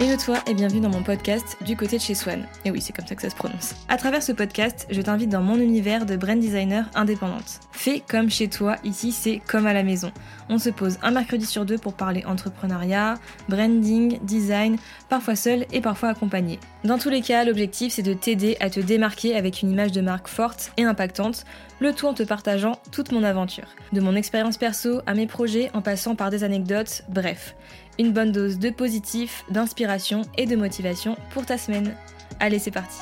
Hello toi et bienvenue dans mon podcast Du côté de chez Swan. Et oui, c'est comme ça que ça se prononce. À travers ce podcast, je t'invite dans mon univers de brand designer indépendante. Fais comme chez toi, ici c'est comme à la maison. On se pose un mercredi sur deux pour parler entrepreneuriat, branding, design, parfois seul et parfois accompagné. Dans tous les cas, l'objectif c'est de t'aider à te démarquer avec une image de marque forte et impactante, le tout en te partageant toute mon aventure. De mon expérience perso à mes projets en passant par des anecdotes, bref une bonne dose de positif, d'inspiration et de motivation pour ta semaine. Allez, c'est parti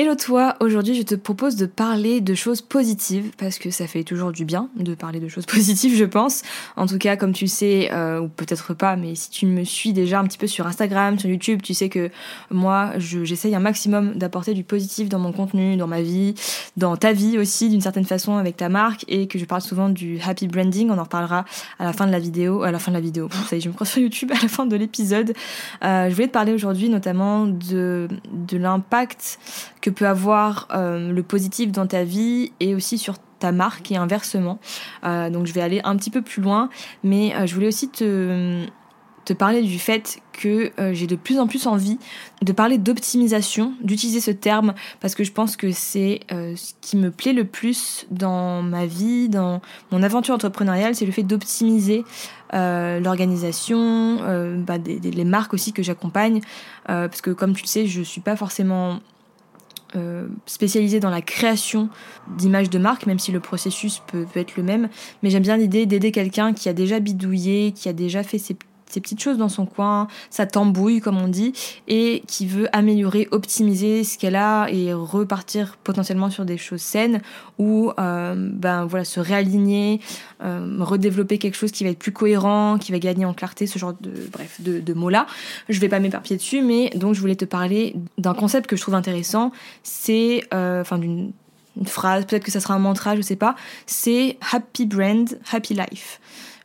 Hello toi, aujourd'hui je te propose de parler de choses positives parce que ça fait toujours du bien de parler de choses positives je pense. En tout cas comme tu sais, euh, ou peut-être pas, mais si tu me suis déjà un petit peu sur Instagram, sur YouTube, tu sais que moi j'essaye un maximum d'apporter du positif dans mon contenu, dans ma vie, dans ta vie aussi d'une certaine façon avec ta marque et que je parle souvent du happy branding, on en reparlera à la fin de la vidéo, à la fin de la vidéo, ça y est je me crois sur YouTube à la fin de l'épisode. Euh, je voulais te parler aujourd'hui notamment de, de l'impact peut avoir euh, le positif dans ta vie et aussi sur ta marque et inversement. Euh, donc je vais aller un petit peu plus loin, mais euh, je voulais aussi te, te parler du fait que j'ai de plus en plus envie de parler d'optimisation, d'utiliser ce terme parce que je pense que c'est ce qui me plaît le plus dans ma vie, dans mon aventure entrepreneuriale, c'est le fait d'optimiser l'organisation, bah, des, les marques aussi que j'accompagne, parce que comme tu le sais, je suis pas forcément euh, spécialisée dans la création d'images de marque, même si le processus peut, peut être le même. Mais j'aime bien l'idée d'aider quelqu'un qui a déjà bidouillé, qui a déjà fait ses ses petites choses dans son coin, sa tambouille comme on dit, et qui veut améliorer, optimiser ce qu'elle a et repartir potentiellement sur des choses saines ou euh, ben voilà se réaligner, euh, redévelopper quelque chose qui va être plus cohérent, qui va gagner en clarté, ce genre de bref de, mots là. Je vais pas m'éparpiller dessus, mais donc je voulais te parler d'un concept que je trouve intéressant, c'est euh, enfin d'une phrase, peut-être que ça sera un mantra, je sais pas, c'est Happy Brand, Happy Life.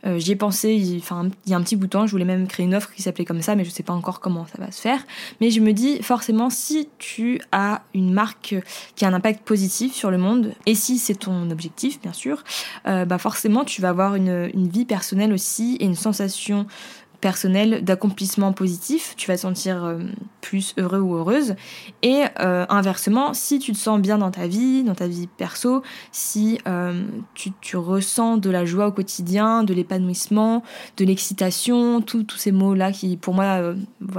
Euh, j'y ai pensé, il, il y a un petit bout de temps, je voulais même créer une offre qui s'appelait comme ça, mais je sais pas encore comment ça va se faire. Mais je me dis, forcément, si tu as une marque qui a un impact positif sur le monde, et si c'est ton objectif, bien sûr, euh, bah forcément, tu vas avoir une, une vie personnelle aussi et une sensation personnel d'accomplissement positif, tu vas te sentir euh, plus heureux ou heureuse. Et euh, inversement, si tu te sens bien dans ta vie, dans ta vie perso, si euh, tu, ressens de la joie au quotidien, de l'épanouissement, de l'excitation, tous ces mots-là qui pour moi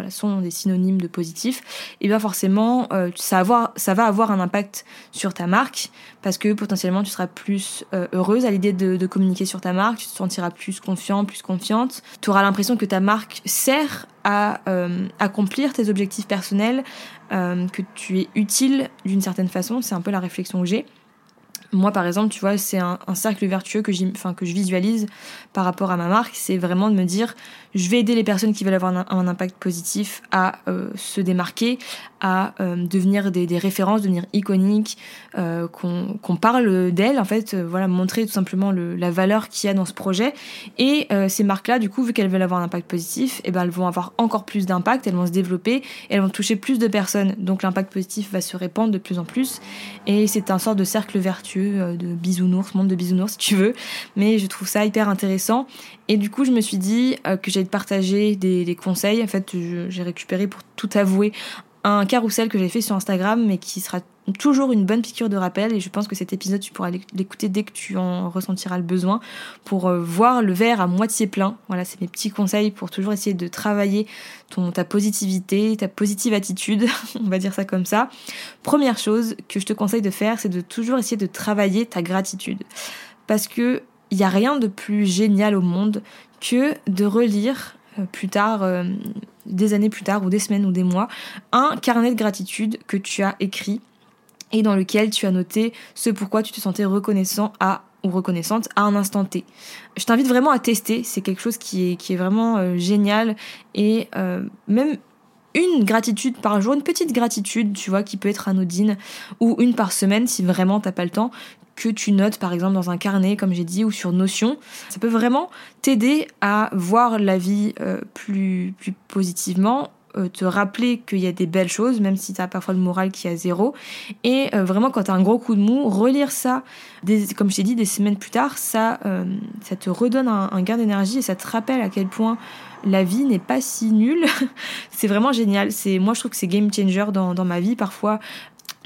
sont des synonymes de positif, et bien forcément ça va avoir un impact sur ta marque parce que potentiellement tu seras plus heureuse à l'idée de, de communiquer sur ta marque, tu te sentiras plus confiant, plus confiante, tu auras l'impression que ta marque sert à euh, accomplir tes objectifs personnels, euh, que tu es utile d'une certaine façon, c'est un peu la réflexion que j'ai. Moi, par exemple, tu vois, c'est un, cercle vertueux que, que je visualise par rapport à ma marque. C'est vraiment de me dire, je vais aider les personnes qui veulent avoir un, impact positif à euh, se démarquer, à euh, devenir des, références, devenir iconiques, euh, qu'on parle d'elles, en fait, voilà, montrer tout simplement le, la valeur qu'il y a dans ce projet. Et ces marques-là, du coup, vu qu'elles veulent avoir un impact positif, eh ben, elles vont avoir encore plus d'impact, elles vont se développer, elles vont toucher plus de personnes. Donc l'impact positif va se répandre de plus en plus. Et c'est un sort de cercle vertueux, de bisounours, monde de bisounours si tu veux. Mais je trouve ça hyper intéressant. Et du coup, je me suis dit que te partager des, des conseils. En fait, j'ai récupéré pour tout avouer un carrousel que j'ai fait sur Instagram, mais qui sera toujours une bonne piqûre de rappel. Et je pense que cet épisode, tu pourras l'écouter dès que tu en ressentiras le besoin pour euh, voir le verre à moitié plein. Voilà, c'est mes petits conseils pour toujours essayer de travailler ton, ta positivité, ta positive attitude, on va dire ça comme ça. Première chose que je te conseille de faire, c'est de toujours essayer de travailler ta gratitude. Parce que il n'y a rien de plus génial au monde que de relire euh, plus tard, euh, des années plus tard, ou des semaines ou des mois, un carnet de gratitude que tu as écrit et dans lequel tu as noté ce pourquoi tu te sentais reconnaissant à ou reconnaissante à un instant T. Je t'invite vraiment à tester, c'est quelque chose qui est, qui vraiment euh, génial et même une gratitude par jour, une petite gratitude, tu vois, qui peut être anodine, ou une par semaine si vraiment t'as pas le temps, que tu notes par exemple dans un carnet, comme j'ai dit, ou sur Notion. Ça peut vraiment t'aider à voir la vie euh, plus, plus positivement euh, te rappeler qu'il y a des belles choses, même si tu as parfois le moral qui est à zéro. Et euh, vraiment, quand tu as un gros coup de mou, relire ça, comme je t'ai dit, des semaines plus tard, ça, ça te redonne un, un gain d'énergie et ça te rappelle à quel point la vie n'est pas si nulle. c'est vraiment génial. C'est Moi, je trouve que c'est game changer dans, dans ma vie. Parfois,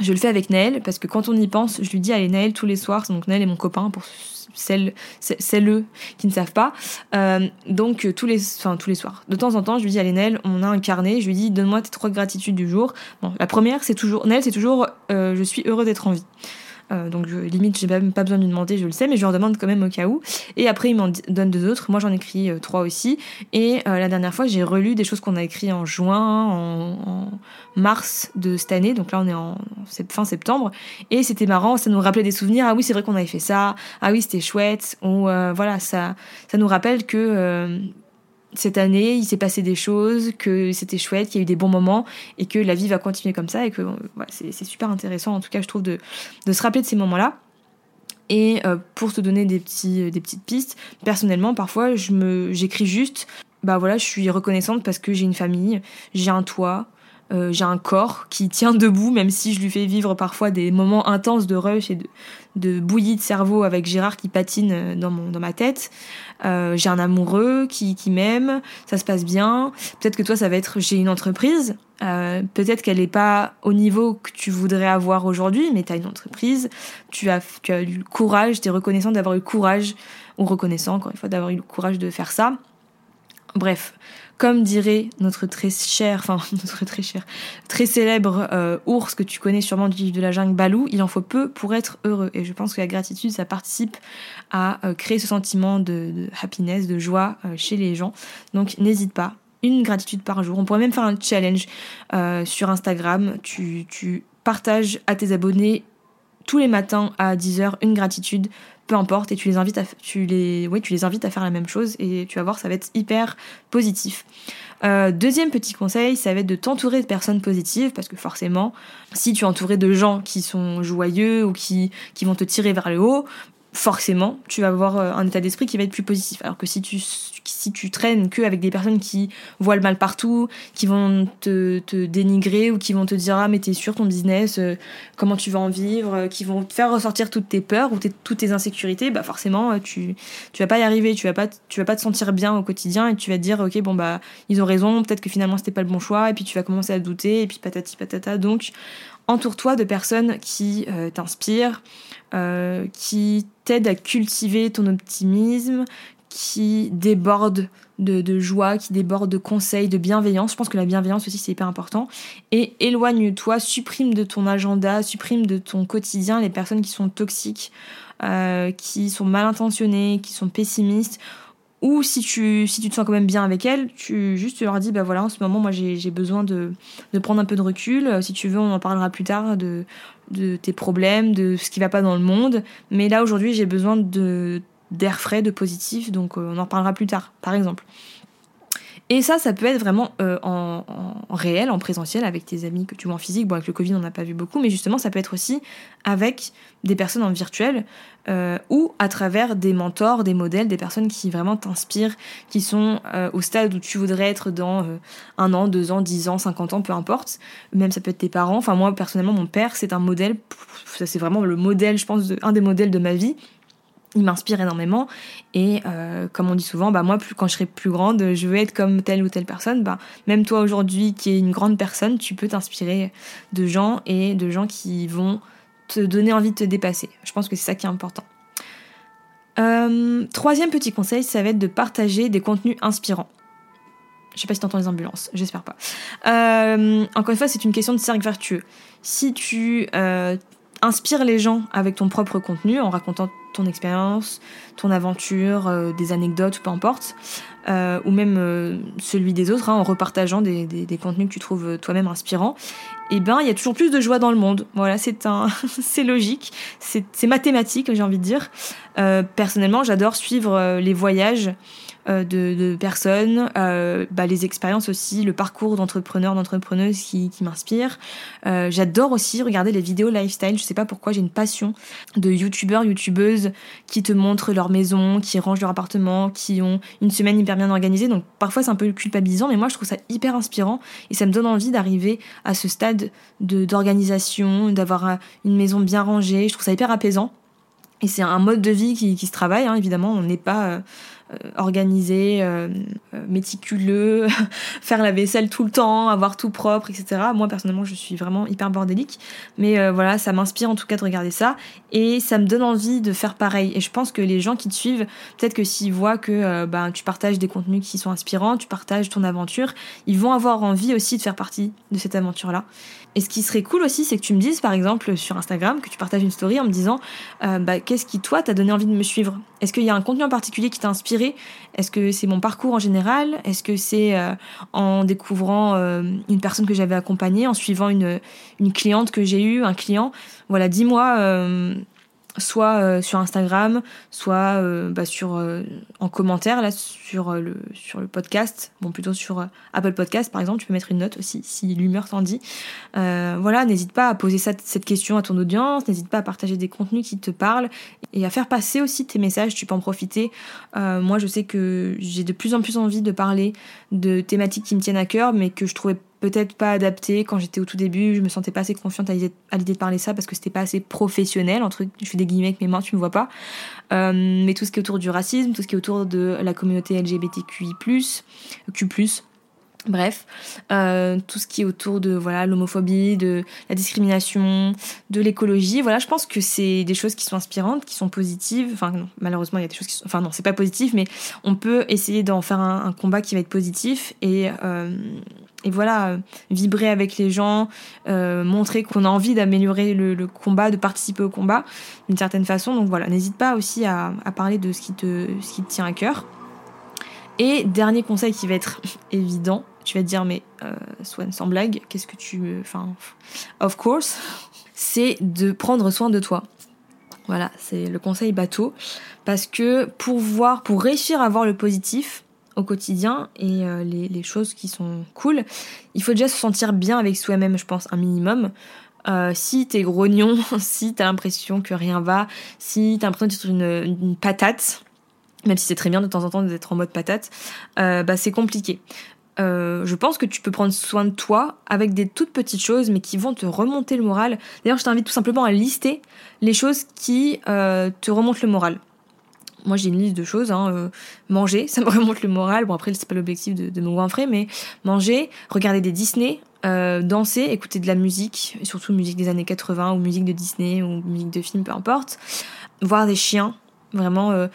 je le fais avec Naël parce que quand on y pense, je lui dis allez Naël tous les soirs, donc Naël est mon copain pour celles, celles qui ne savent pas. Euh, donc tous les, enfin tous les soirs. De temps en temps, je lui dis allez Naël, on a un carnet. Je lui dis donne-moi tes trois gratitudes du jour. Bon, la première c'est toujours Naël, c'est toujours euh, je suis heureux d'être en vie. Euh, donc je, limite, j'ai même pas besoin de lui demander, je le sais, mais je lui en demande quand même au cas où. Et après, il m'en donne deux autres. Moi, j'en écris euh, trois aussi. Et euh, la dernière fois, j'ai relu des choses qu'on a écrites en juin, en, mars de cette année. Donc là, on est en fin septembre. Et c'était marrant, ça nous rappelait des souvenirs. Ah oui, c'est vrai qu'on avait fait ça. Ah oui, c'était chouette. Ou voilà, ça, ça nous rappelle que cette année, il s'est passé des choses, que c'était chouette, qu'il y a eu des bons moments et que la vie va continuer comme ça et que c'est super intéressant en tout cas je trouve de, se rappeler de ces moments-là. Et euh, pour te donner euh, des petites pistes, personnellement parfois j'écris juste bah voilà je suis reconnaissante parce que j'ai une famille, j'ai un toit, euh, j'ai un corps qui tient debout, même si je lui fais vivre parfois des moments intenses de rush et de, bouillie de cerveau avec Gérard qui patine euh, dans, mon, dans ma tête. Euh, j'ai un amoureux qui, qui m'aime, ça se passe bien. Peut-être que toi, ça va être j'ai une entreprise. Peut-être qu'elle n'est pas au niveau que tu voudrais avoir aujourd'hui, mais tu as une entreprise, tu as, tu as eu le courage, tu es reconnaissant d'avoir eu le courage, ou reconnaissant encore une fois d'avoir eu le courage de faire ça. Bref, comme dirait notre très cher, enfin notre très cher, très célèbre euh, ours que tu connais sûrement du livre de la jungle, Balou, il en faut peu pour être heureux. Et je pense que la gratitude, ça participe à euh, créer ce sentiment de, happiness, de joie euh, chez les gens. Donc n'hésite pas, une gratitude par jour. On pourrait même faire un challenge sur Instagram. Tu, tu partages à tes abonnés tous les matins à 10h une gratitude peu importe, et tu les invites à, tu les, ouais, tu les invites à faire la même chose, et tu vas voir, ça va être hyper positif. Euh, deuxième petit conseil, ça va être de t'entourer de personnes positives, parce que forcément, si tu es entouré de gens qui sont joyeux ou qui, qui vont te tirer vers le haut, forcément, tu vas avoir euh, un état d'esprit qui va être plus positif. Alors que si tu, si tu traînes que avec des personnes qui voient le mal partout, qui vont te, te dénigrer ou qui vont te dire ah mais t'es sûr ton business, euh, comment tu vas en vivre, euh, qui vont te faire ressortir toutes tes peurs ou toutes tes insécurités, bah forcément tu tu vas pas y arriver, tu vas pas tu vas pas te sentir bien au quotidien et tu vas te dire ok bon bah ils ont raison, peut-être que finalement c'était pas le bon choix et puis tu vas commencer à douter et puis patati patata donc entoure-toi de personnes qui t'inspirent, qui t'aide à cultiver ton optimisme, qui déborde de, joie, qui déborde de conseils, de bienveillance. Je pense que la bienveillance aussi c'est hyper important. Et éloigne-toi, supprime de ton agenda, supprime de ton quotidien les personnes qui sont toxiques, euh, qui sont mal intentionnées, qui sont pessimistes. Ou si tu, si tu te sens quand même bien avec elles, tu juste leur dis, bah voilà, en ce moment, moi j'ai besoin de, de prendre un peu de recul. Si tu veux, on en parlera plus tard de, de tes problèmes, de ce qui va pas dans le monde. Mais là aujourd'hui j'ai besoin d'air frais, de positif, donc euh, on en parlera plus tard, par exemple. Et ça, ça peut être vraiment euh, en, réel, en présentiel, avec tes amis que tu vois en physique. Bon, avec le Covid, on n'a pas vu beaucoup, mais justement, ça peut être aussi avec des personnes en virtuel euh, ou à travers des mentors, des modèles, des personnes qui vraiment t'inspirent, qui sont euh, au stade où tu voudrais être dans un an, deux ans, dix ans, cinquante ans, peu importe. Même ça peut être tes parents. Enfin, moi, personnellement, mon père, c'est un modèle. Ça, c'est vraiment le modèle, je pense, un des modèles de ma vie il m'inspire énormément et euh, comme on dit souvent bah moi quand je serai plus grande je veux être comme telle ou telle personne bah même toi aujourd'hui qui es une grande personne tu peux t'inspirer de gens et de gens qui vont te donner envie de te dépasser je pense que c'est ça qui est important euh, troisième petit conseil ça va être de partager des contenus inspirants je sais pas si t'entends les ambulances, j'espère pas. Euh, encore une fois, c'est une question de cercle vertueux. Si tu inspires les gens avec ton propre contenu, en racontant ton expérience, ton aventure, euh, des anecdotes, peu importe, euh, ou même euh, celui des autres, hein, en repartageant des, des, contenus que tu trouves toi-même inspirants, et eh ben il y a toujours plus de joie dans le monde. Voilà, c'est un, c'est logique, c'est mathématique, j'ai envie de dire. personnellement, j'adore suivre les voyages de, de, personnes, bah, les expériences aussi, le parcours d'entrepreneurs, d'entrepreneuses qui, m'inspirent. J'adore aussi regarder les vidéos lifestyle. Je sais pas pourquoi j'ai une passion de youtubeurs, youtubeuses qui te montrent leur maison, qui rangent leur appartement, qui ont une semaine hyper bien organisée. Donc parfois c'est un peu culpabilisant, mais moi je trouve ça hyper inspirant et ça me donne envie d'arriver à ce stade de d'organisation, d'avoir une maison bien rangée. Je trouve ça hyper apaisant. Et c'est un mode de vie qui, se travaille, hein, évidemment. On n'est pas euh, euh, organisé, euh, méticuleux, faire la vaisselle tout le temps, avoir tout propre, etc. Moi, personnellement, je suis vraiment hyper bordélique. Mais voilà, ça m'inspire en tout cas de regarder ça. Et ça me donne envie de faire pareil. Et je pense que les gens qui te suivent, peut-être que s'ils voient que ben, tu partages des contenus qui sont inspirants, tu partages ton aventure, ils vont avoir envie aussi de faire partie de cette aventure-là. Et ce qui serait cool aussi, c'est que tu me dises, par exemple, sur Instagram, que tu partages une story en me disant, euh, bah, qu'est-ce qui, toi, t'a donné envie de me suivre? Est-ce qu'il y a un contenu en particulier qui t'a inspiré? Est-ce que c'est mon parcours en général? Est-ce que c'est euh, en découvrant euh, une personne que j'avais accompagnée, en suivant une, une cliente que j'ai eue, un client? Voilà, dis-moi soit euh, sur Instagram, soit euh, bah, sur euh, en commentaire là sur le sur le podcast, bon plutôt sur Apple Podcast par exemple, tu peux mettre une note aussi si l'humeur t'en dit. voilà, n'hésite pas à poser cette question à ton audience, n'hésite pas à partager des contenus qui te parlent et à faire passer aussi tes messages, tu peux en profiter. moi je sais que j'ai de plus en plus envie de parler de thématiques qui me tiennent à cœur mais que je trouvais peut-être pas adapté quand j'étais au tout début je me sentais pas assez confiante à l'idée de parler ça parce que c'était pas assez professionnel entre je fais des guillemets avec mes mains tu me vois pas. Euh, mais tout ce qui est autour du racisme tout ce qui est autour de la communauté LGBTQI+, Q+, Bref, euh, tout ce qui est autour de voilà l'homophobie, de la discrimination, de l'écologie, voilà, je pense que c'est des choses qui sont inspirantes, qui sont positives. Enfin, malheureusement, il y a des choses qui sont, enfin non, c'est pas positif, mais on peut essayer d'en faire un, combat qui va être positif et euh, et voilà, vibrer avec les gens, euh, montrer qu'on a envie d'améliorer le, combat, de participer au combat d'une certaine façon. Donc voilà, n'hésite pas aussi à, à, parler de ce qui te, ce qui te tient à cœur. Et dernier conseil qui va être évident, tu vas te dire mais euh, Swan sans blague, qu'est-ce que tu, enfin, of course, c'est de prendre soin de toi. Voilà, c'est le conseil bateau parce que pour voir, pour réussir à voir le positif au quotidien et euh, les, choses qui sont cool, il faut déjà se sentir bien avec soi-même, je pense, un minimum. Euh, si t'es grognon, si t'as l'impression que rien va, si t'as l'impression d'être une, patate, même si c'est très bien de temps en temps d'être en mode patate, euh, bah c'est compliqué. Je pense que tu peux prendre soin de toi avec des toutes petites choses, mais qui vont te remonter le moral. D'ailleurs, je t'invite tout simplement à lister les choses qui te remontent le moral. Moi, j'ai une liste de choses. Hein, manger, ça me remonte le moral. Bon, après, c'est pas l'objectif de, de me goinfrer, mais manger, regarder des Disney, danser, écouter de la musique, surtout musique des années 80 ou musique de Disney ou musique de film, peu importe. Voir des chiens, vraiment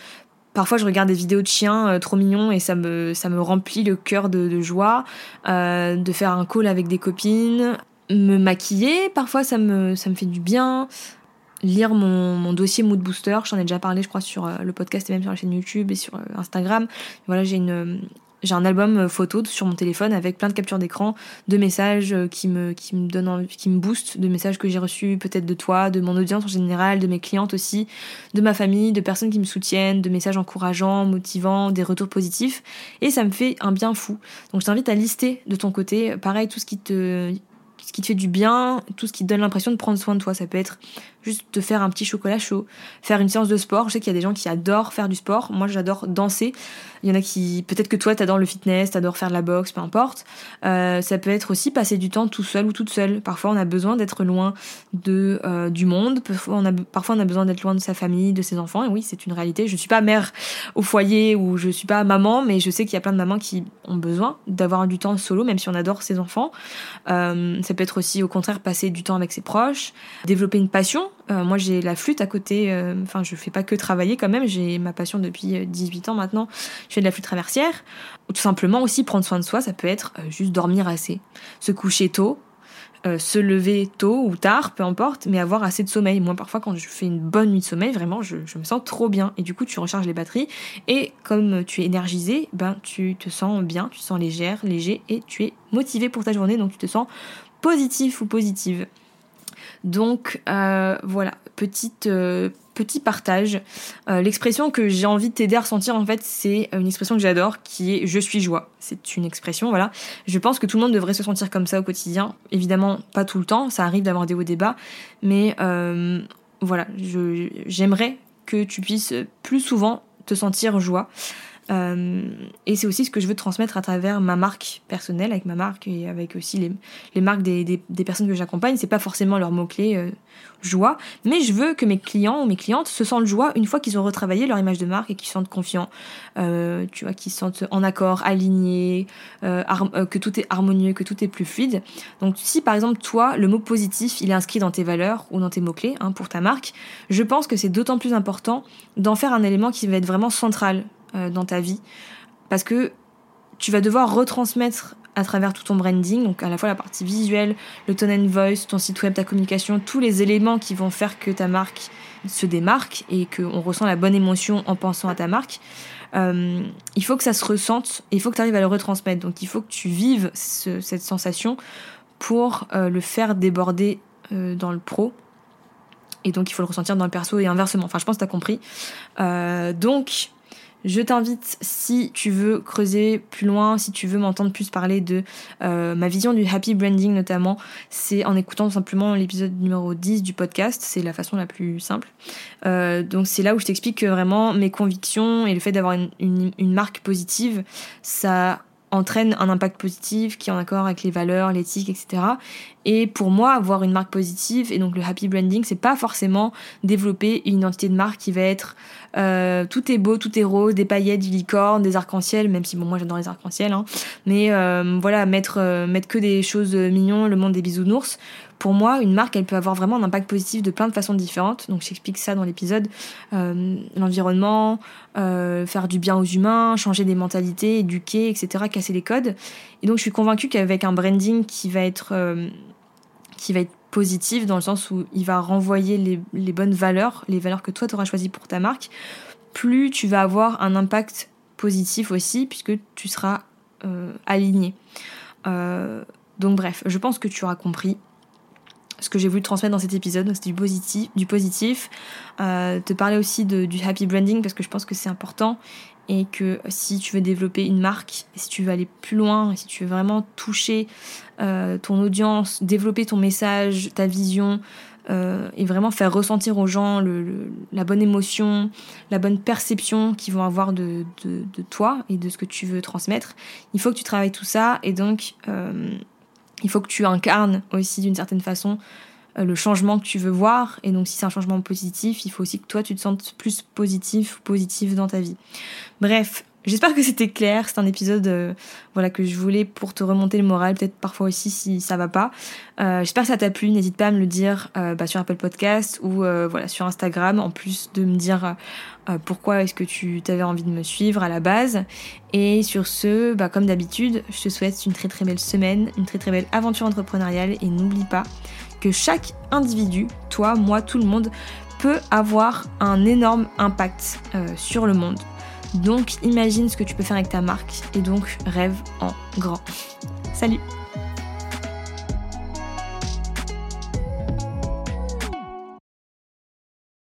Parfois, je regarde des vidéos de chiens euh, trop mignons et ça me, ça me remplit le cœur de, joie. Euh, de faire un call avec des copines, me maquiller, parfois ça me, ça me fait du bien. Lire mon, dossier Mood Booster, j'en ai déjà parlé, je crois, sur euh, le podcast et même sur la chaîne YouTube et sur Instagram. Voilà, j'ai une, j'ai un album euh, photo sur mon téléphone avec plein de captures d'écran, de messages euh, qui me, qui me donnent, qui me boostent, de messages que j'ai reçus peut-être de toi, de mon audience en général, de mes clientes aussi, de ma famille, de personnes qui me soutiennent, de messages encourageants, motivants, des retours positifs. Et ça me fait un bien fou. Donc je t'invite à lister de ton côté, pareil, tout ce qui te, ce qui te fait du bien, tout ce qui te donne l'impression de prendre soin de toi. Ça peut être juste te faire un petit chocolat chaud, faire une séance de sport. Je sais qu'il y a des gens qui adorent faire du sport. Moi, j'adore danser. Il y en a qui, peut-être que toi, t'adores le fitness, t'adores faire de la boxe, peu importe. Euh, ça peut être aussi passer du temps tout seul ou toute seule. Parfois, on a besoin d'être loin de euh, du monde. Parfois on, a, parfois, on a besoin d'être loin de sa famille, de ses enfants. Et oui, c'est une réalité. Je suis pas mère au foyer ou je suis pas maman, mais je sais qu'il y a plein de mamans qui ont besoin d'avoir du temps solo, même si on adore ses enfants. Euh, ça peut être aussi, au contraire, passer du temps avec ses proches, développer une passion euh, moi, j'ai la flûte à côté. Euh, enfin, je fais pas que travailler quand même. J'ai ma passion depuis 18 euh, ans maintenant. Je fais de la flûte traversière. Ou tout simplement aussi prendre soin de soi. Ça peut être juste dormir assez, se coucher tôt, se lever tôt ou tard, peu importe, mais avoir assez de sommeil. Moi, parfois, quand je fais une bonne nuit de sommeil, vraiment, je, me sens trop bien. Et du coup, tu recharges les batteries. Et comme tu es énergisé, ben, tu te sens bien, tu sens légère, léger, et tu es motivé pour ta journée. Donc, tu te sens positif ou positive. Donc euh, voilà, petite, euh, petit partage. Euh, l'expression que j'ai envie de t'aider à ressentir, en fait, c'est une expression que j'adore, qui est je suis joie. C'est une expression, voilà. Je pense que tout le monde devrait se sentir comme ça au quotidien. Évidemment, pas tout le temps, ça arrive d'avoir des hauts débats, mais euh, voilà, j'aimerais que tu puisses plus souvent te sentir joie. Euh, et c'est aussi ce que je veux transmettre à travers ma marque personnelle, avec ma marque et avec aussi les, les marques des, des, personnes que j'accompagne. C'est pas forcément leur mot-clé euh, joie, mais je veux que mes clients ou mes clientes se sentent joie une fois qu'ils ont retravaillé leur image de marque et qu'ils se sentent confiants, euh, tu vois, qu'ils se sentent en accord, alignés, que tout est harmonieux, que tout est plus fluide. Donc si par exemple toi, le mot positif, il est inscrit dans tes valeurs ou dans tes mots-clés hein, pour ta marque, je pense que c'est d'autant plus important d'en faire un élément qui va être vraiment central dans ta vie. Parce que tu vas devoir retransmettre à travers tout ton branding, donc à la fois la partie visuelle, le tone and voice, ton site web, ta communication, tous les éléments qui vont faire que ta marque se démarque et qu'on ressent la bonne émotion en pensant à ta marque. Euh, il faut que ça se ressente et il faut que tu arrives à le retransmettre. Donc il faut que tu vives cette sensation pour euh, le faire déborder dans le pro. Et donc il faut le ressentir dans le perso et inversement. Enfin je pense que tu as compris. donc je t'invite, si tu veux creuser plus loin, si tu veux m'entendre plus parler de euh, ma vision du happy branding notamment, c'est en écoutant simplement l'épisode numéro 10 du podcast, c'est la façon la plus simple. Euh, donc c'est là où je t'explique que vraiment mes convictions et le fait d'avoir une, une marque positive, ça entraîne un impact positif qui est en accord avec les valeurs, l'éthique, etc. Et pour moi, avoir une marque positive et donc le happy branding, c'est pas forcément développer une identité de marque qui va être euh, tout est beau, tout est rose, des paillettes, du licorne, des arcs-en-ciel, même si bon moi j'adore les arcs-en-ciel, hein. mais euh, voilà mettre euh, mettre que des choses mignonnes, le monde des bisounours pour moi, une marque, elle peut avoir vraiment un impact positif de plein de façons différentes. Donc j'explique ça dans l'épisode. Euh, l'environnement, euh, faire du bien aux humains, changer des mentalités, éduquer, etc., casser les codes. Et donc je suis convaincue qu'avec un branding qui va être, euh, qui va être positif dans le sens où il va renvoyer les, les bonnes valeurs, les valeurs que toi tu auras choisies pour ta marque, plus tu vas avoir un impact positif aussi puisque tu seras aligné. donc bref, je pense que tu auras compris ce que j'ai voulu transmettre dans cet épisode. C'est du positif, du positif. Euh, te parler aussi de, du happy branding parce que je pense que c'est important et que si tu veux développer une marque, si tu veux aller plus loin, si tu veux vraiment toucher euh, ton audience, développer ton message, ta vision, euh, et vraiment faire ressentir aux gens le, la bonne émotion, la bonne perception qu'ils vont avoir de, de, toi et de ce que tu veux transmettre, il faut que tu travailles tout ça et donc il faut que tu incarnes aussi d'une certaine façon euh, le changement que tu veux voir. Et donc si c'est un changement positif, il faut aussi que toi tu te sentes plus positif ou positive dans ta vie. Bref, J'espère que c'était clair. C'est un épisode euh, voilà que je voulais pour te remonter le moral, peut-être parfois aussi si ça va pas. Euh, J'espère que ça t'a plu. N'hésite pas à me le dire euh, bah, sur Apple Podcast ou voilà sur Instagram. En plus de me dire pourquoi est-ce que tu t'avais envie de me suivre à la base. Et sur ce, bah, comme d'habitude, je te souhaite une très très belle semaine, une très très belle aventure entrepreneuriale et n'oublie pas que chaque individu, toi, moi, tout le monde, peut avoir un énorme impact sur le monde. Donc imagine ce que tu peux faire avec ta marque et donc rêve en grand. Salut